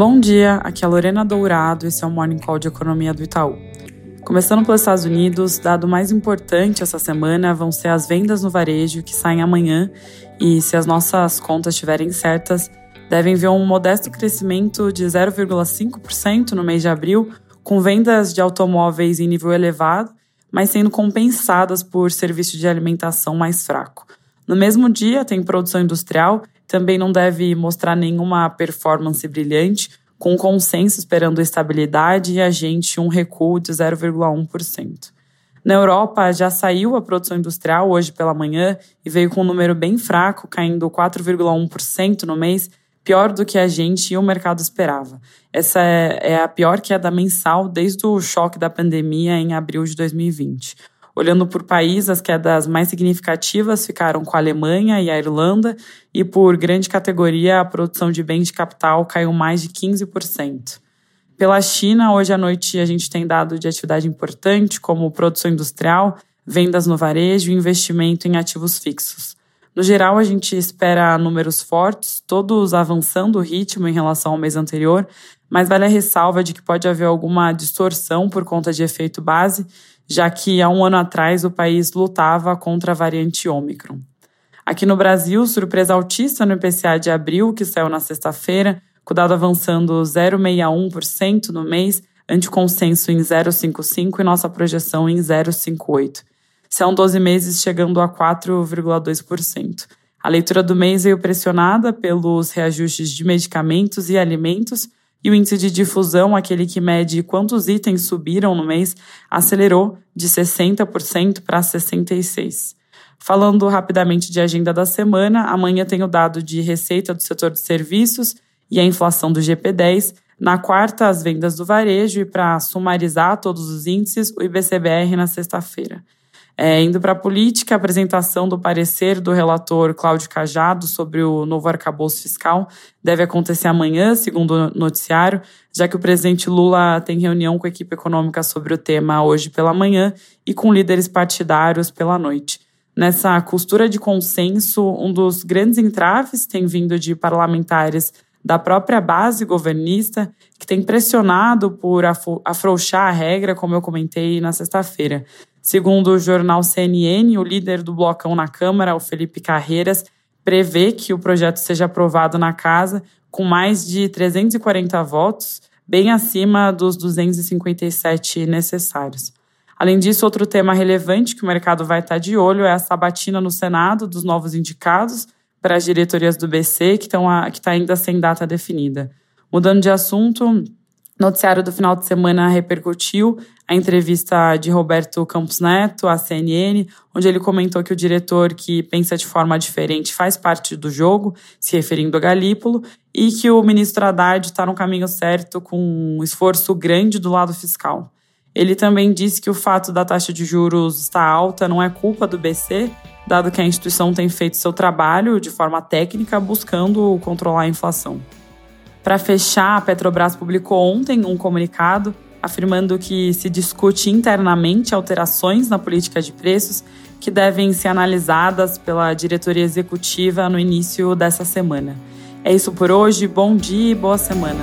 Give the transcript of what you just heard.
Bom dia, aqui é a Lorena Dourado, esse é o Morning Call de Economia do Itaú. Começando pelos Estados Unidos, dado mais importante essa semana vão ser as vendas no varejo que saem amanhã e, se as nossas contas estiverem certas, devem ver um modesto crescimento de 0,5% no mês de abril, com vendas de automóveis em nível elevado, mas sendo compensadas por serviço de alimentação mais fraco. No mesmo dia, tem produção industrial também não deve mostrar nenhuma performance brilhante, com consenso esperando estabilidade e a gente um recuo de 0,1%. Na Europa, já saiu a produção industrial hoje pela manhã e veio com um número bem fraco, caindo 4,1% no mês, pior do que a gente e o mercado esperava. Essa é, é a pior queda mensal desde o choque da pandemia em abril de 2020. Olhando por país, as quedas mais significativas ficaram com a Alemanha e a Irlanda, e por grande categoria, a produção de bens de capital caiu mais de 15%. Pela China, hoje à noite a gente tem dado de atividade importante, como produção industrial, vendas no varejo e investimento em ativos fixos. No geral, a gente espera números fortes, todos avançando o ritmo em relação ao mês anterior, mas vale a ressalva de que pode haver alguma distorção por conta de efeito base, já que há um ano atrás o país lutava contra a variante Ômicron. Aqui no Brasil, surpresa altista no IPCA de abril, que saiu na sexta-feira, com o dado avançando 0,61% no mês, ante consenso em 0,55% e nossa projeção em 0,58%. São 12 meses chegando a 4,2%. A leitura do mês veio pressionada pelos reajustes de medicamentos e alimentos, e o índice de difusão, aquele que mede quantos itens subiram no mês, acelerou de 60% para 66%. Falando rapidamente de agenda da semana, amanhã tem o dado de receita do setor de serviços e a inflação do GP10. Na quarta, as vendas do varejo e para sumarizar todos os índices, o IBCBR na sexta-feira. É, indo para a política, a apresentação do parecer do relator Cláudio Cajado sobre o novo arcabouço fiscal deve acontecer amanhã, segundo o noticiário, já que o presidente Lula tem reunião com a equipe econômica sobre o tema hoje pela manhã e com líderes partidários pela noite. Nessa costura de consenso, um dos grandes entraves tem vindo de parlamentares da própria base governista, que tem pressionado por afrouxar a regra, como eu comentei na sexta-feira. Segundo o jornal CNN, o líder do blocão na Câmara, o Felipe Carreiras, prevê que o projeto seja aprovado na casa com mais de 340 votos, bem acima dos 257 necessários. Além disso, outro tema relevante que o mercado vai estar de olho é a sabatina no Senado dos novos indicados para as diretorias do BC, que está ainda sem data definida. Mudando de assunto, noticiário do final de semana repercutiu a entrevista de Roberto Campos Neto à CNN, onde ele comentou que o diretor que pensa de forma diferente faz parte do jogo, se referindo a Galípolo, e que o ministro Haddad está no caminho certo com um esforço grande do lado fiscal. Ele também disse que o fato da taxa de juros estar alta não é culpa do BC, dado que a instituição tem feito seu trabalho de forma técnica buscando controlar a inflação. Para fechar, a Petrobras publicou ontem um comunicado afirmando que se discute internamente alterações na política de preços que devem ser analisadas pela diretoria executiva no início dessa semana. É isso por hoje, bom dia e boa semana.